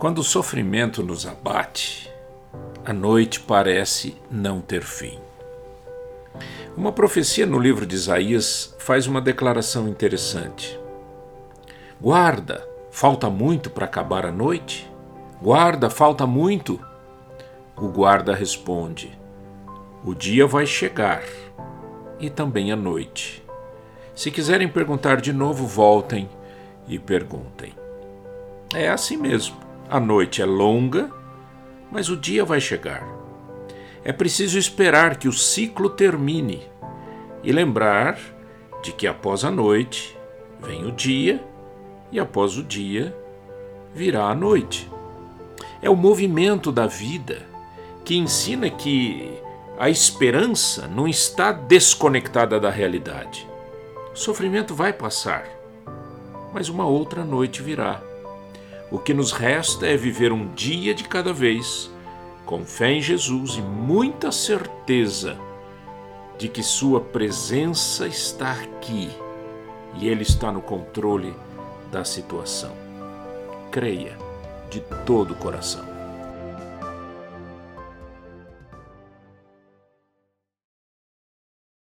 Quando o sofrimento nos abate, a noite parece não ter fim. Uma profecia no livro de Isaías faz uma declaração interessante. Guarda, falta muito para acabar a noite? Guarda, falta muito? O guarda responde: O dia vai chegar e também a noite. Se quiserem perguntar de novo, voltem e perguntem. É assim mesmo. A noite é longa, mas o dia vai chegar. É preciso esperar que o ciclo termine e lembrar de que após a noite vem o dia e após o dia virá a noite. É o movimento da vida que ensina que a esperança não está desconectada da realidade. O sofrimento vai passar, mas uma outra noite virá. O que nos resta é viver um dia de cada vez, com fé em Jesus e muita certeza de que Sua presença está aqui e Ele está no controle da situação. Creia de todo o coração.